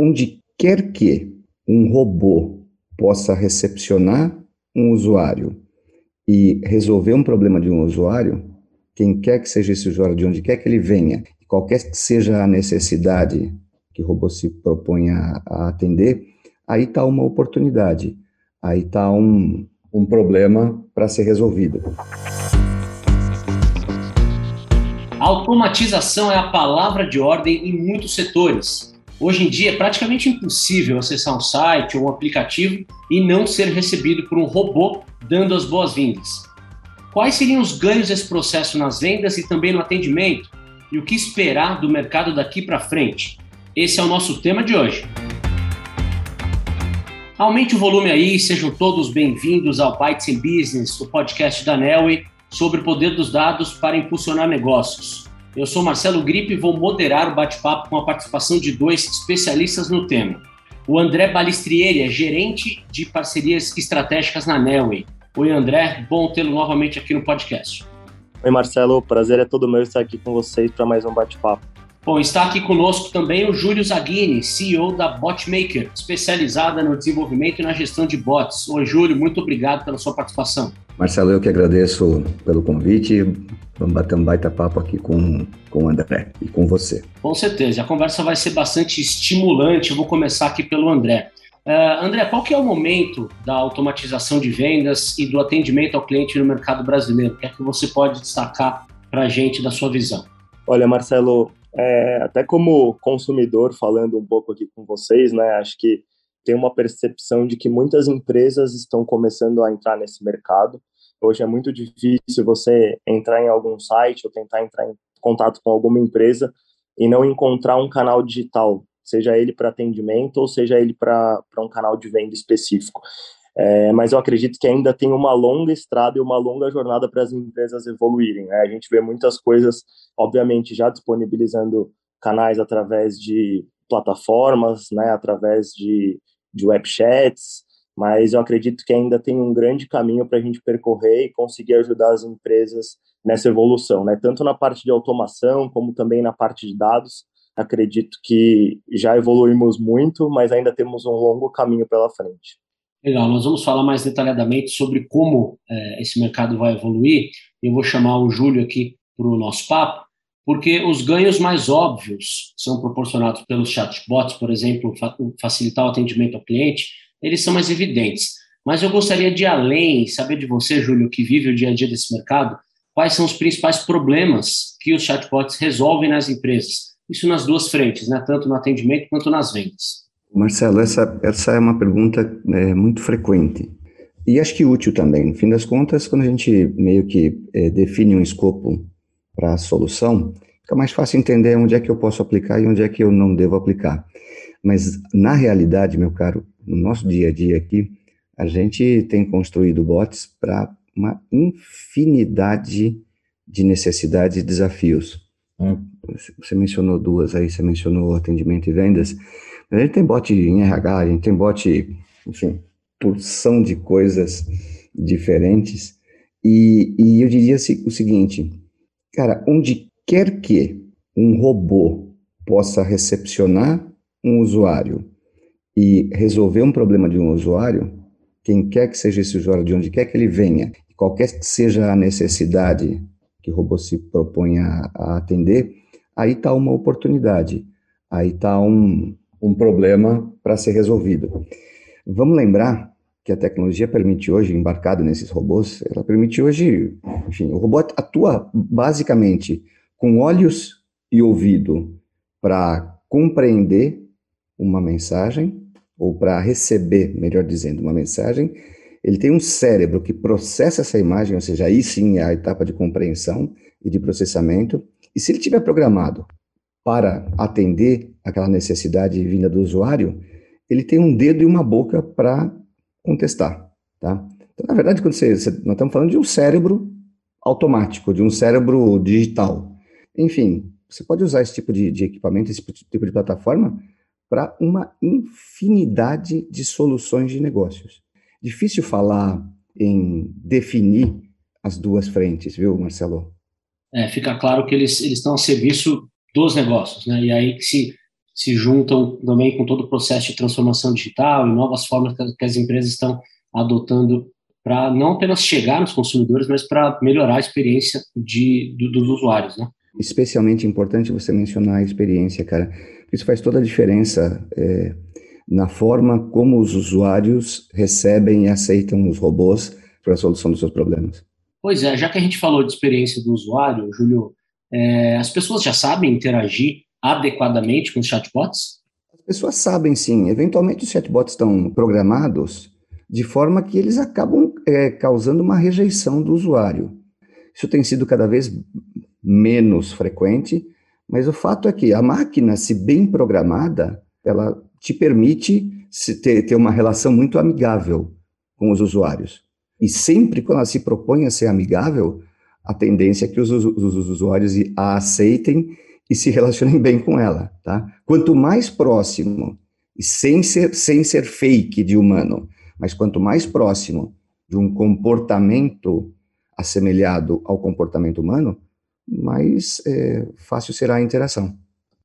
onde quer que um robô possa recepcionar um usuário e resolver um problema de um usuário, quem quer que seja esse usuário, de onde quer que ele venha, qualquer que seja a necessidade que o robô se propõe a, a atender, aí está uma oportunidade, aí está um, um problema para ser resolvido. automatização é a palavra de ordem em muitos setores. Hoje em dia é praticamente impossível acessar um site ou um aplicativo e não ser recebido por um robô dando as boas-vindas. Quais seriam os ganhos desse processo nas vendas e também no atendimento? E o que esperar do mercado daqui para frente? Esse é o nosso tema de hoje. Aumente o volume aí, sejam todos bem-vindos ao Bytes in Business, o podcast da Nelway sobre o poder dos dados para impulsionar negócios. Eu sou Marcelo Gripe e vou moderar o bate-papo com a participação de dois especialistas no tema. O André Balistrieri é gerente de parcerias estratégicas na Nelway. Oi, André, bom tê-lo novamente aqui no podcast. Oi, Marcelo, o prazer é todo meu estar aqui com vocês para mais um bate-papo. Bom, está aqui conosco também o Júlio Zaghini, CEO da Botmaker, especializada no desenvolvimento e na gestão de bots. Oi, Júlio, muito obrigado pela sua participação. Marcelo, eu que agradeço pelo convite. Vamos bater um baita papo aqui com, com o André e com você. Com certeza, a conversa vai ser bastante estimulante. Eu vou começar aqui pelo André. Uh, André, qual que é o momento da automatização de vendas e do atendimento ao cliente no mercado brasileiro? O que é que você pode destacar para a gente da sua visão? Olha, Marcelo, é, até como consumidor, falando um pouco aqui com vocês, né, acho que tem uma percepção de que muitas empresas estão começando a entrar nesse mercado Hoje é muito difícil você entrar em algum site ou tentar entrar em contato com alguma empresa e não encontrar um canal digital, seja ele para atendimento ou seja ele para um canal de venda específico. É, mas eu acredito que ainda tem uma longa estrada e uma longa jornada para as empresas evoluírem. Né? A gente vê muitas coisas, obviamente, já disponibilizando canais através de plataformas, né, através de, de web chats, mas eu acredito que ainda tem um grande caminho para a gente percorrer e conseguir ajudar as empresas nessa evolução, né? Tanto na parte de automação como também na parte de dados. Acredito que já evoluímos muito, mas ainda temos um longo caminho pela frente. Legal, nós vamos falar mais detalhadamente sobre como é, esse mercado vai evoluir. Eu vou chamar o Júlio aqui para o nosso papo, porque os ganhos mais óbvios são proporcionados pelos chatbots, por exemplo, facilitar o atendimento ao cliente, eles são mais evidentes. Mas eu gostaria de além, saber de você, Júlio, que vive o dia a dia desse mercado, quais são os principais problemas que os chatbots resolvem nas empresas. Isso nas duas frentes, né? tanto no atendimento quanto nas vendas. Marcelo, essa, essa é uma pergunta é, muito frequente e acho que útil também. No fim das contas, quando a gente meio que é, define um escopo para a solução, fica mais fácil entender onde é que eu posso aplicar e onde é que eu não devo aplicar. Mas, na realidade, meu caro, no nosso dia a dia aqui, a gente tem construído bots para uma infinidade de necessidades e desafios. Hum. Você mencionou duas aí, você mencionou atendimento e vendas. A gente tem bot em RH, a gente tem bot, enfim, porção de coisas diferentes. E, e eu diria o seguinte, cara, onde quer que um robô possa recepcionar um usuário e resolver um problema de um usuário, quem quer que seja esse usuário, de onde quer que ele venha, qualquer que seja a necessidade que o robô se propõe a, a atender, aí está uma oportunidade, aí está um, um problema para ser resolvido. Vamos lembrar que a tecnologia permite hoje, embarcada nesses robôs, ela permite hoje, enfim, o robô atua basicamente com olhos e ouvido para compreender uma mensagem, ou para receber, melhor dizendo, uma mensagem, ele tem um cérebro que processa essa imagem, ou seja, aí sim é a etapa de compreensão e de processamento. E se ele tiver programado para atender aquela necessidade vinda do usuário, ele tem um dedo e uma boca para contestar, tá? Então, na verdade, quando você, você, nós estamos falando de um cérebro automático, de um cérebro digital. Enfim, você pode usar esse tipo de, de equipamento, esse tipo de plataforma para uma infinidade de soluções de negócios. Difícil falar em definir as duas frentes, viu, Marcelo? É, fica claro que eles, eles estão a serviço dos negócios, né? E aí, se, se juntam também com todo o processo de transformação digital e novas formas que as empresas estão adotando para não apenas chegar nos consumidores, mas para melhorar a experiência de, do, dos usuários, né? Especialmente importante você mencionar a experiência, cara. Isso faz toda a diferença é, na forma como os usuários recebem e aceitam os robôs para a solução dos seus problemas. Pois é, já que a gente falou de experiência do usuário, Júlio, é, as pessoas já sabem interagir adequadamente com os chatbots? As pessoas sabem sim. Eventualmente os chatbots estão programados de forma que eles acabam é, causando uma rejeição do usuário. Isso tem sido cada vez menos frequente, mas o fato é que a máquina, se bem programada, ela te permite ter, ter uma relação muito amigável com os usuários. E sempre quando ela se propõe a ser amigável, a tendência é que os, os, os usuários a aceitem e se relacionem bem com ela, tá? Quanto mais próximo, e sem ser, sem ser fake de humano, mas quanto mais próximo de um comportamento assemelhado ao comportamento humano, mais é, fácil será a interação.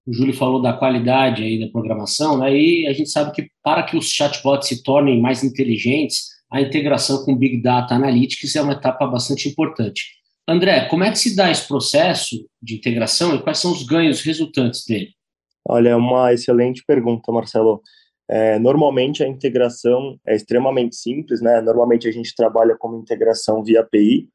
O Júlio falou da qualidade aí da programação, né? e a gente sabe que para que os chatbots se tornem mais inteligentes, a integração com Big Data Analytics é uma etapa bastante importante. André, como é que se dá esse processo de integração e quais são os ganhos resultantes dele? Olha, é uma excelente pergunta, Marcelo. É, normalmente a integração é extremamente simples, né? Normalmente a gente trabalha como integração via API,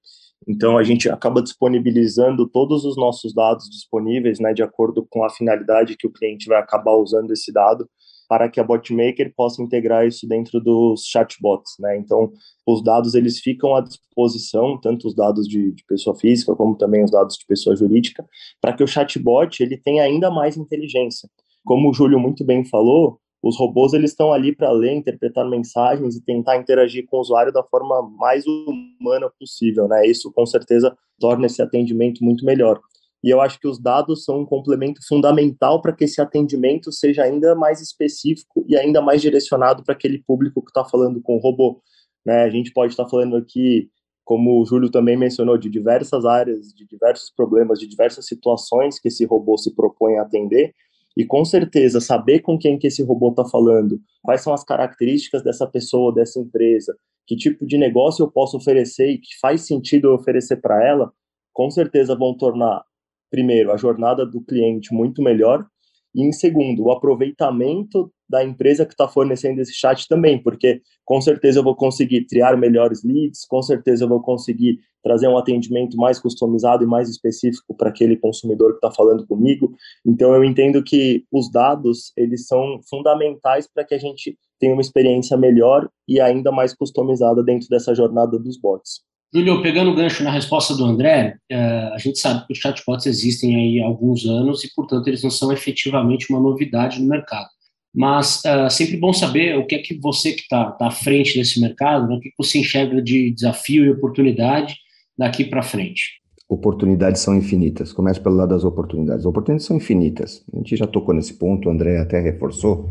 então a gente acaba disponibilizando todos os nossos dados disponíveis, né, de acordo com a finalidade que o cliente vai acabar usando esse dado, para que a botmaker possa integrar isso dentro dos chatbots, né? Então os dados eles ficam à disposição, tanto os dados de, de pessoa física como também os dados de pessoa jurídica, para que o chatbot ele tenha ainda mais inteligência. Como o Júlio muito bem falou, os robôs eles estão ali para ler, interpretar mensagens e tentar interagir com o usuário da forma mais humana possível, né? Isso com certeza torna esse atendimento muito melhor. E eu acho que os dados são um complemento fundamental para que esse atendimento seja ainda mais específico e ainda mais direcionado para aquele público que está falando com o robô. Né? A gente pode estar tá falando aqui, como o Júlio também mencionou, de diversas áreas, de diversos problemas, de diversas situações que esse robô se propõe a atender, e com certeza, saber com quem que esse robô está falando, quais são as características dessa pessoa, dessa empresa, que tipo de negócio eu posso oferecer e que faz sentido eu oferecer para ela, com certeza vão tornar, primeiro, a jornada do cliente muito melhor e, em segundo, o aproveitamento da empresa que está fornecendo esse chat também, porque com certeza eu vou conseguir triar melhores leads, com certeza eu vou conseguir trazer um atendimento mais customizado e mais específico para aquele consumidor que está falando comigo. Então eu entendo que os dados eles são fundamentais para que a gente tenha uma experiência melhor e ainda mais customizada dentro dessa jornada dos bots. Júlio, pegando o gancho na resposta do André, eh, a gente sabe que os chatbots existem aí há alguns anos e, portanto, eles não são efetivamente uma novidade no mercado. Mas uh, sempre bom saber o que é que você que está tá à frente desse mercado, né, o que você enxerga de desafio e oportunidade daqui para frente. Oportunidades são infinitas. Começo pelo lado das oportunidades. Oportunidades são infinitas. A gente já tocou nesse ponto, o André até reforçou.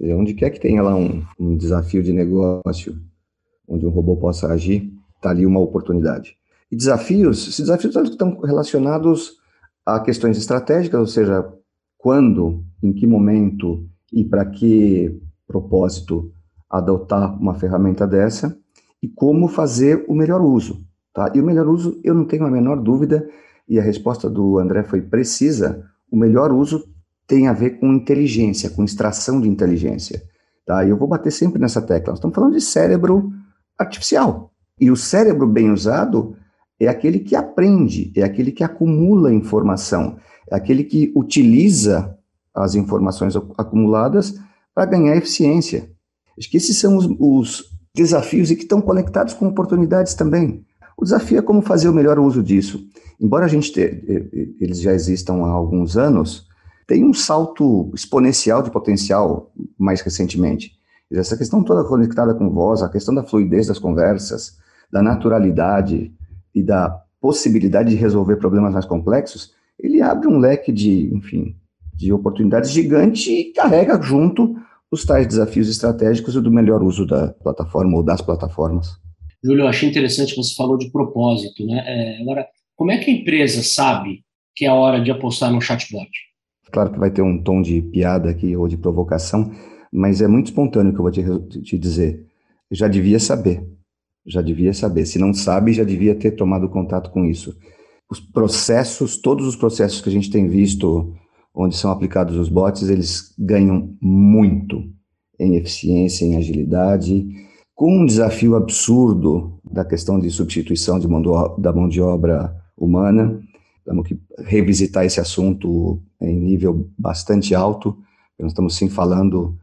Onde quer que tenha lá um, um desafio de negócio, onde um robô possa agir, está ali uma oportunidade. E desafios, esses desafios estão relacionados a questões estratégicas, ou seja, quando, em que momento e para que propósito adotar uma ferramenta dessa e como fazer o melhor uso. Tá? E o melhor uso, eu não tenho a menor dúvida, e a resposta do André foi precisa, o melhor uso tem a ver com inteligência, com extração de inteligência. Tá? E eu vou bater sempre nessa tecla. Nós estamos falando de cérebro artificial. E o cérebro bem usado é aquele que aprende, é aquele que acumula informação, é aquele que utiliza as informações acumuladas para ganhar eficiência. Acho que esses são os, os desafios e que estão conectados com oportunidades também. O desafio é como fazer o melhor uso disso. Embora a gente te, eles já existam há alguns anos, tem um salto exponencial de potencial mais recentemente. Essa questão toda conectada com voz, a questão da fluidez das conversas, da naturalidade e da possibilidade de resolver problemas mais complexos, ele abre um leque de, enfim, de oportunidades gigante e carrega junto os tais desafios estratégicos e do melhor uso da plataforma ou das plataformas. Júlio, eu achei interessante você falou de propósito, né? É, agora, como é que a empresa sabe que é a hora de apostar no chatbot? Claro que vai ter um tom de piada aqui ou de provocação, mas é muito espontâneo que eu vou te, te dizer. já devia saber, já devia saber. Se não sabe, já devia ter tomado contato com isso. Os processos, todos os processos que a gente tem visto onde são aplicados os bots, eles ganham muito em eficiência, em agilidade, com um desafio absurdo da questão de substituição de mão do, da mão de obra humana. Temos que revisitar esse assunto em nível bastante alto. Nós estamos sim falando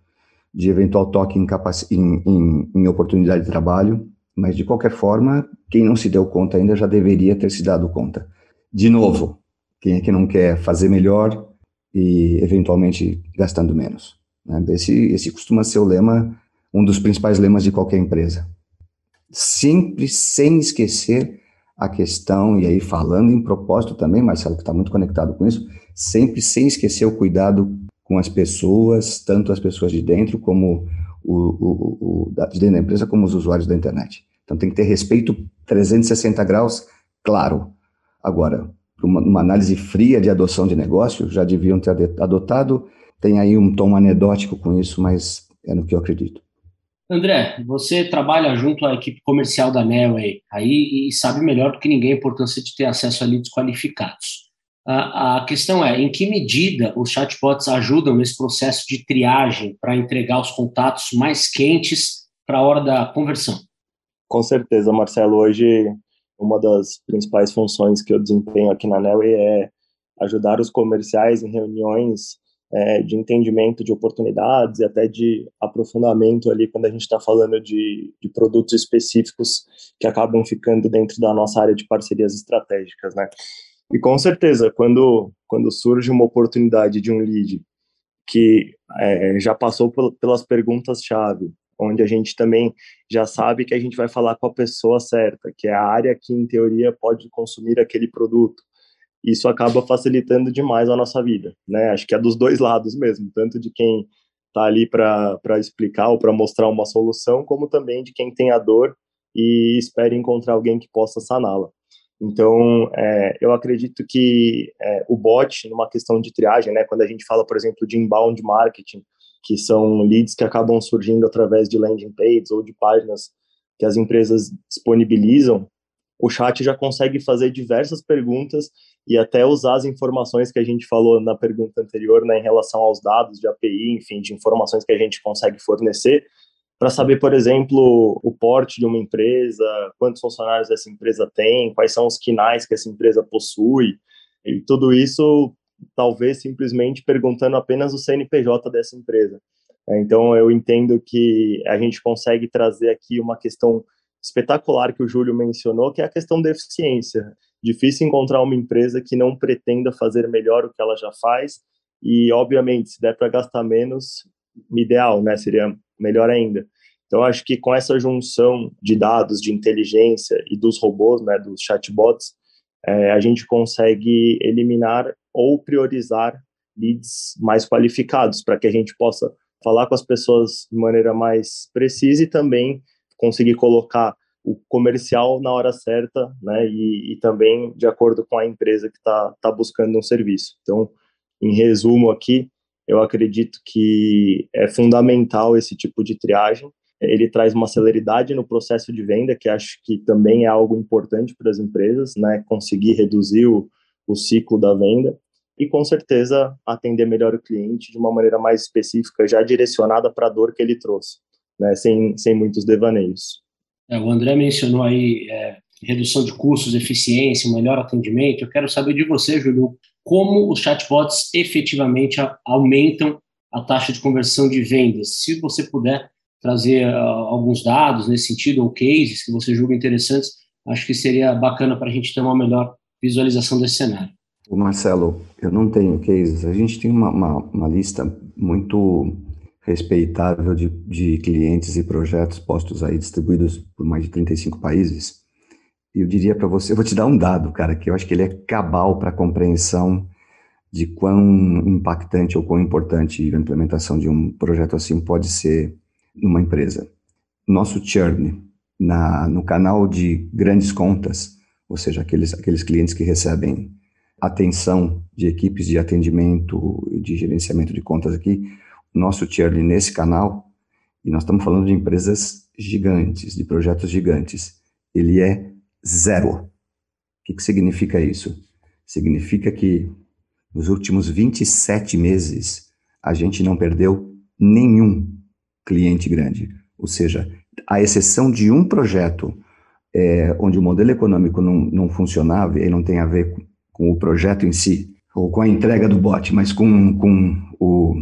de eventual toque em, em, em, em oportunidade de trabalho, mas de qualquer forma, quem não se deu conta ainda já deveria ter se dado conta. De novo, quem é que não quer fazer melhor e eventualmente gastando menos? Né? Esse, esse costuma ser o lema, um dos principais lemas de qualquer empresa. Sempre sem esquecer a questão, e aí falando em propósito também, Marcelo, que está muito conectado com isso, sempre sem esquecer o cuidado com as pessoas, tanto as pessoas de dentro como o, o, o, de dentro da empresa, como os usuários da internet. Então tem que ter respeito 360 graus, claro. Agora, uma, uma análise fria de adoção de negócio, já deviam ter adotado, tem aí um tom anedótico com isso, mas é no que eu acredito. André, você trabalha junto à equipe comercial da Nelway aí e sabe melhor do que ninguém a importância de ter acesso a leads qualificados. A, questão é, em que medida os chatbots ajudam nesse processo de triagem para entregar os contatos mais quentes para a hora da conversão? Com certeza, Marcelo. Hoje, uma das principais funções que eu desempenho aqui na Nelway é ajudar os comerciais em reuniões é, de entendimento de oportunidades e até de aprofundamento ali quando a gente está falando de, de, produtos específicos que acabam ficando dentro da nossa área de parcerias estratégicas, né? E com certeza, quando, quando surge uma oportunidade de um lead que é, já passou pelas perguntas-chave, onde a gente também já sabe que a gente vai falar com a pessoa certa, que é a área que, em teoria, pode consumir aquele produto, isso acaba facilitando demais a nossa vida, né? Acho que é dos dois lados mesmo, tanto de quem está ali para explicar ou para mostrar uma solução, como também de quem tem a dor e espera encontrar alguém que possa saná-la. Então, é, eu acredito que é, o bot, numa questão de triagem, né, quando a gente fala, por exemplo, de inbound marketing, que são leads que acabam surgindo através de landing pages ou de páginas que as empresas disponibilizam, o chat já consegue fazer diversas perguntas e até usar as informações que a gente falou na pergunta anterior, né, em relação aos dados de API, enfim, de informações que a gente consegue fornecer, para saber, por exemplo, o porte de uma empresa, quantos funcionários essa empresa tem, quais são os quinais que essa empresa possui, e tudo isso talvez simplesmente perguntando apenas o CNPJ dessa empresa. É, então, eu entendo que a gente consegue trazer aqui uma questão espetacular que o Júlio mencionou, que é a questão da eficiência. Difícil encontrar uma empresa que não pretenda fazer melhor o que ela já faz e, obviamente, se der para gastar menos, ideal, né? Seria melhor ainda. Então, acho que com essa junção de dados, de inteligência e dos robôs, né, dos chatbots, é, a gente consegue eliminar ou priorizar leads mais qualificados para que a gente possa falar com as pessoas de maneira mais precisa e também conseguir colocar o comercial na hora certa, né, e, e também de acordo com a empresa que está tá buscando um serviço. Então, em resumo aqui, eu acredito que é fundamental esse tipo de triagem. Ele traz uma celeridade no processo de venda, que acho que também é algo importante para as empresas, né, conseguir reduzir o, o ciclo da venda e com certeza atender melhor o cliente de uma maneira mais específica, já direcionada para a dor que ele trouxe né, sem, sem muitos devaneios. É, o André mencionou aí é, redução de custos, eficiência, melhor atendimento. Eu quero saber de você, Júlio, como os chatbots efetivamente aumentam a taxa de conversão de vendas. Se você puder trazer uh, alguns dados nesse sentido, ou cases que você julga interessantes, acho que seria bacana para a gente ter uma melhor visualização desse cenário. Marcelo, eu não tenho cases. A gente tem uma, uma, uma lista muito respeitável de, de clientes e projetos postos aí, distribuídos por mais de 35 países. Eu diria para você, eu vou te dar um dado, cara, que eu acho que ele é cabal para a compreensão de quão impactante ou quão importante a implementação de um projeto assim pode ser numa empresa. Nosso churn na, no canal de grandes contas, ou seja, aqueles, aqueles clientes que recebem atenção de equipes de atendimento e de gerenciamento de contas aqui, nosso tier nesse canal, e nós estamos falando de empresas gigantes, de projetos gigantes, ele é zero. O que, que significa isso? Significa que nos últimos 27 meses a gente não perdeu nenhum cliente grande. Ou seja, a exceção de um projeto é, onde o modelo econômico não, não funcionava e não tem a ver com, com, o projeto em si, ou com a entrega do bot, mas com, com o,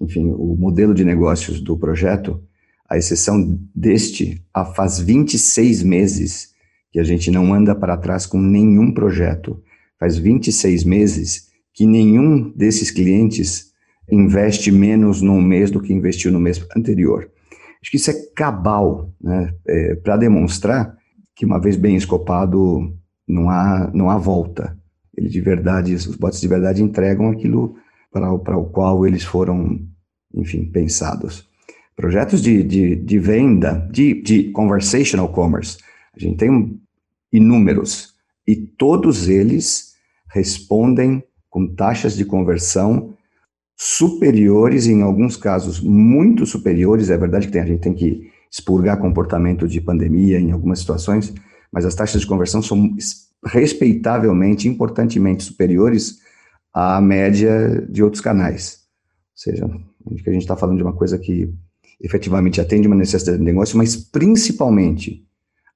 enfim, o modelo de negócios do projeto, a exceção deste, há faz 26 meses que a gente não anda para trás com nenhum projeto. Faz 26 meses que nenhum desses clientes investe menos num mês do que investiu no mês anterior. Acho que isso é cabal, né? É, para demonstrar que uma vez bem escopado, não há, não há volta. Ele de verdade, os bots de verdade entregam aquilo para, para o qual eles foram, enfim, pensados. Projetos de, de, de venda, de, de conversational commerce, a gente tem inúmeros, e todos eles respondem com taxas de conversão superiores, em alguns casos muito superiores. É verdade que tem, a gente tem que expurgar comportamento de pandemia em algumas situações, mas as taxas de conversão são respeitavelmente, importantemente superiores à média de outros canais. Ou seja, a gente está falando de uma coisa que efetivamente atende uma necessidade de negócio, mas principalmente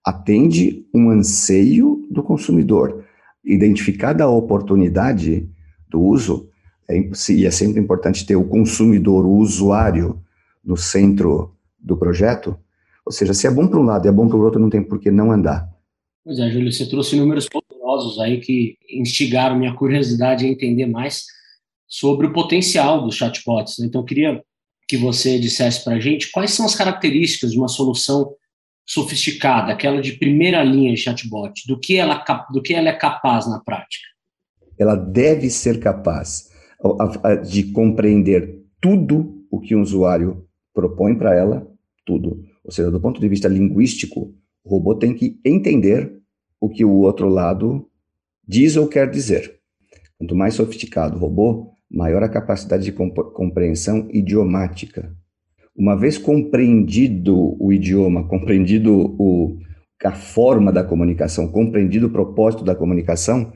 atende um anseio do consumidor. Identificada a oportunidade do uso, é, e é sempre importante ter o consumidor, o usuário, no centro do projeto. Ou seja, se é bom para um lado e é bom para o outro, não tem por que não andar. Pois é, Júlio, você trouxe números poderosos aí que instigaram minha curiosidade a entender mais sobre o potencial dos chatbots. Então, eu queria que você dissesse para a gente quais são as características de uma solução sofisticada, aquela de primeira linha de chatbot, do que ela, do que ela é capaz na prática. Ela deve ser capaz de compreender tudo o que um usuário propõe para ela, tudo. Ou seja, do ponto de vista linguístico, o robô tem que entender o que o outro lado diz ou quer dizer. Quanto mais sofisticado o robô, maior a capacidade de compreensão idiomática. Uma vez compreendido o idioma, compreendido o, a forma da comunicação, compreendido o propósito da comunicação,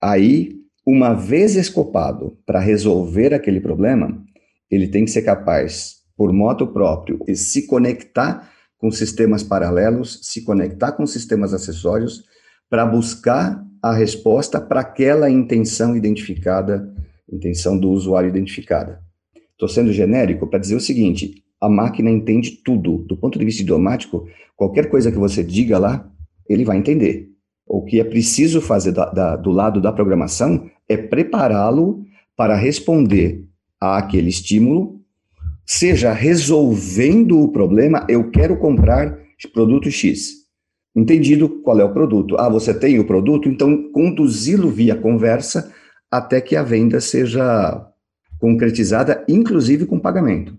aí, uma vez escopado para resolver aquele problema, ele tem que ser capaz, por modo próprio, de se conectar com sistemas paralelos, se conectar com sistemas acessórios, para buscar a resposta para aquela intenção identificada intenção do usuário identificada. Estou sendo genérico para dizer o seguinte: a máquina entende tudo. Do ponto de vista idiomático, qualquer coisa que você diga lá, ele vai entender. O que é preciso fazer da, da, do lado da programação é prepará-lo para responder àquele estímulo, seja resolvendo o problema, eu quero comprar produto X. Entendido qual é o produto. Ah, você tem o produto, então conduzi-lo via conversa até que a venda seja concretizada, inclusive com pagamento.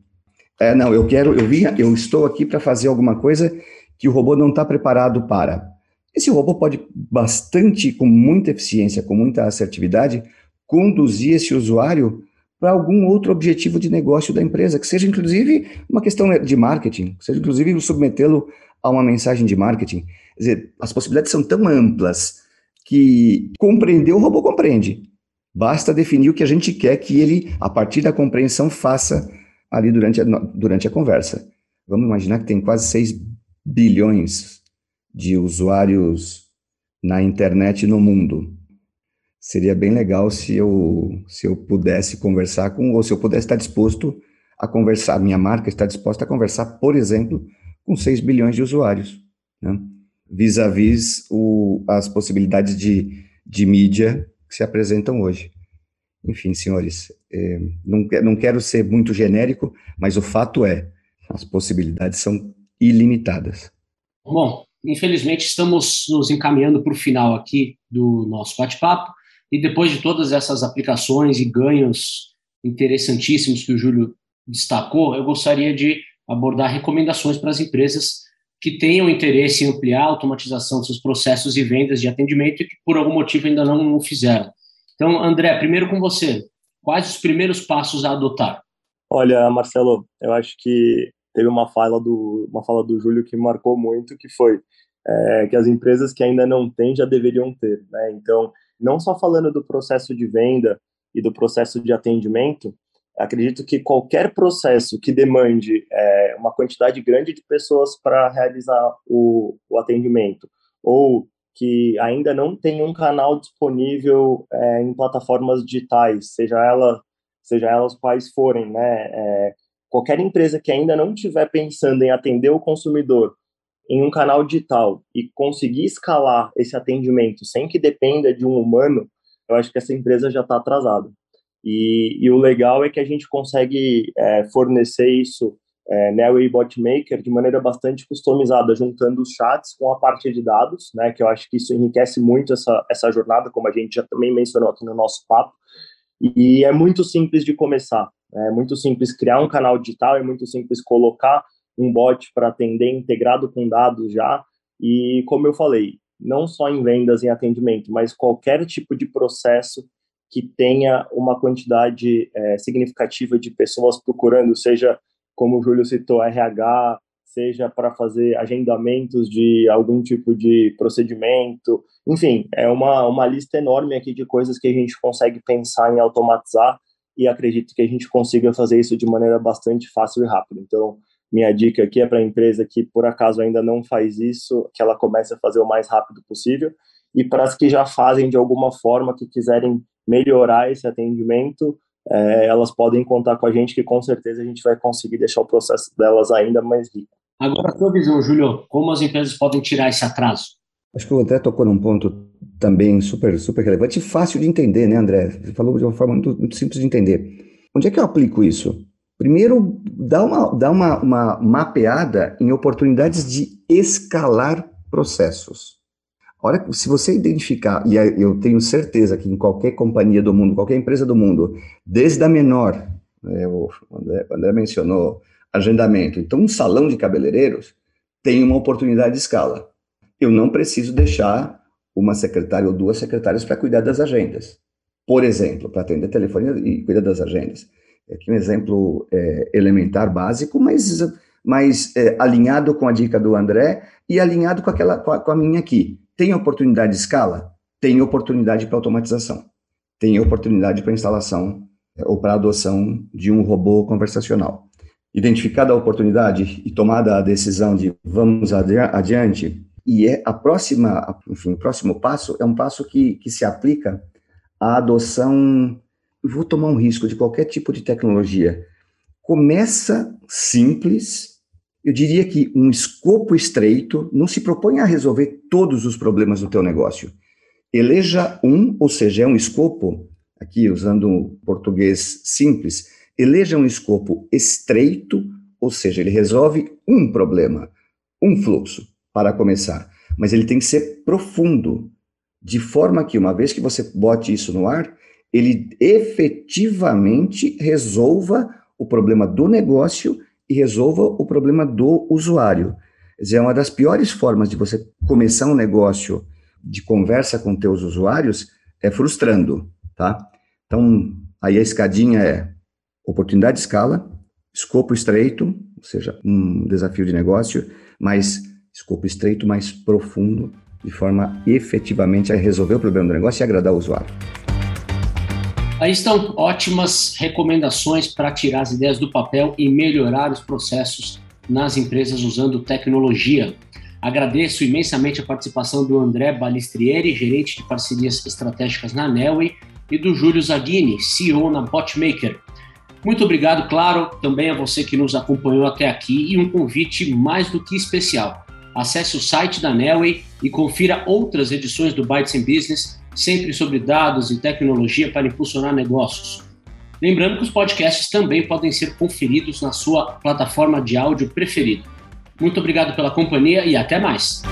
É, não, eu quero, eu vim, eu estou aqui para fazer alguma coisa que o robô não está preparado para. Esse robô pode bastante, com muita eficiência, com muita assertividade, conduzir esse usuário para algum outro objetivo de negócio da empresa, que seja inclusive uma questão de marketing, seja inclusive submetê-lo a uma mensagem de marketing. Quer dizer, as possibilidades são tão amplas que compreender o robô compreende. Basta definir o que a gente quer que ele, a partir da compreensão, faça ali durante a, durante a conversa. Vamos imaginar que tem quase 6 bilhões de usuários na internet no mundo. Seria bem legal se eu, se eu pudesse conversar com, ou se eu pudesse estar disposto a conversar, minha marca está disposta a conversar, por exemplo, com 6 bilhões de usuários, né? vis-à-vis -vis as possibilidades de, de mídia que se apresentam hoje. Enfim, senhores, é, não, não quero ser muito genérico, mas o fato é, as possibilidades são ilimitadas. Bom, infelizmente estamos nos encaminhando para o final aqui do nosso bate-papo, e depois de todas essas aplicações e ganhos interessantíssimos que o Júlio destacou, eu gostaria de abordar recomendações para as empresas que tenham interesse em ampliar a automatização dos seus processos e vendas de atendimento e que por algum motivo ainda não, não fizeram. Então, André, primeiro com você. Quais os primeiros passos a adotar? Olha, Marcelo, eu acho que teve uma fala do, uma fala do Júlio que marcou muito, que foi é, que as empresas que ainda não têm já deveriam ter. Né? Então, não só falando do processo de venda e do processo de atendimento, acredito que qualquer processo que demande é, uma quantidade grande de pessoas para realizar o, o, atendimento, ou que ainda não tem um canal disponível é, em plataformas digitais, seja ela seja elas quais forem, né? É, qualquer empresa que ainda não estiver pensando em atender o consumidor em um canal digital e conseguir escalar esse atendimento sem que dependa de um humano, eu acho que essa empresa já está atrasada. E, e, o legal é que a gente consegue é, fornecer isso é, Nelway Botmaker de maneira bastante customizada, juntando os chats com a parte de dados, né, que eu acho que isso enriquece muito essa, essa jornada, como a gente já também mencionou aqui no nosso papo, e é muito simples de começar, é muito simples criar um canal digital, é muito simples colocar um bot para atender integrado com dados já, e como eu falei, não só em vendas e atendimento, mas qualquer tipo de processo que tenha uma quantidade é, significativa de pessoas procurando, seja como o Júlio citou, RH, seja para fazer agendamentos de algum tipo de procedimento. Enfim, é uma, uma lista enorme aqui de coisas que a gente consegue pensar em automatizar e acredito que a gente consiga fazer isso de maneira bastante fácil e rápida. Então, minha dica aqui é para a empresa que por acaso ainda não faz isso, que ela comece a fazer o mais rápido possível, e para as que já fazem de alguma forma, que quiserem melhorar esse atendimento, é, elas podem contar com a gente, que com certeza a gente vai conseguir deixar o processo delas ainda mais rico. Agora, a sua visão, Júlio, como as empresas podem tirar esse atraso? Acho que o André tocou num ponto também super, super relevante e fácil de entender, né, André? Você falou de uma forma muito, muito simples de entender. Onde é que eu aplico isso? Primeiro, dá uma, dá uma, uma mapeada em oportunidades de escalar processos. Hora, se você identificar, e eu tenho certeza que em qualquer companhia do mundo, qualquer empresa do mundo, desde a menor, né, o André, o André mencionou agendamento, então um salão de cabeleireiros tem uma oportunidade de escala. Eu não preciso deixar uma secretária ou duas secretárias para cuidar das agendas. Por exemplo, para atender telefone e cuidar das agendas. Aqui um exemplo é, elementar, básico, mas, mas é, alinhado com a dica do André e alinhado com, aquela, com a, com a minha aqui. Tem oportunidade de escala? Tem oportunidade para automatização. Tem oportunidade para instalação é, ou para adoção de um robô conversacional. Identificada a oportunidade e tomada a decisão de vamos adiante, e é a próxima, enfim, o próximo passo é um passo que, que se aplica à adoção. Vou tomar um risco de qualquer tipo de tecnologia. Começa simples, eu diria que um escopo estreito não se propõe a resolver todos os problemas do teu negócio. Eleja um, ou seja, é um escopo, aqui usando um português simples, eleja um escopo estreito, ou seja, ele resolve um problema, um fluxo, para começar. Mas ele tem que ser profundo, de forma que, uma vez que você bote isso no ar, ele efetivamente resolva o problema do negócio e resolva o problema do usuário. Quer dizer, é uma das piores formas de você começar um negócio de conversa com teus usuários é frustrando, tá? Então, aí a escadinha é oportunidade de escala, escopo estreito, ou seja, um desafio de negócio, mas escopo estreito, mais profundo, de forma efetivamente a resolver o problema do negócio e agradar o usuário. Aí estão ótimas recomendações para tirar as ideias do papel e melhorar os processos nas empresas usando tecnologia. Agradeço imensamente a participação do André Balistrieri, gerente de parcerias estratégicas na Nelway, e do Júlio Zaghini, CEO na Botmaker. Muito obrigado, claro, também a você que nos acompanhou até aqui e um convite mais do que especial. Acesse o site da Nelway e confira outras edições do Bytes in Business sempre sobre dados e tecnologia para impulsionar negócios. Lembrando que os podcasts também podem ser conferidos na sua plataforma de áudio preferida. Muito obrigado pela companhia e até mais!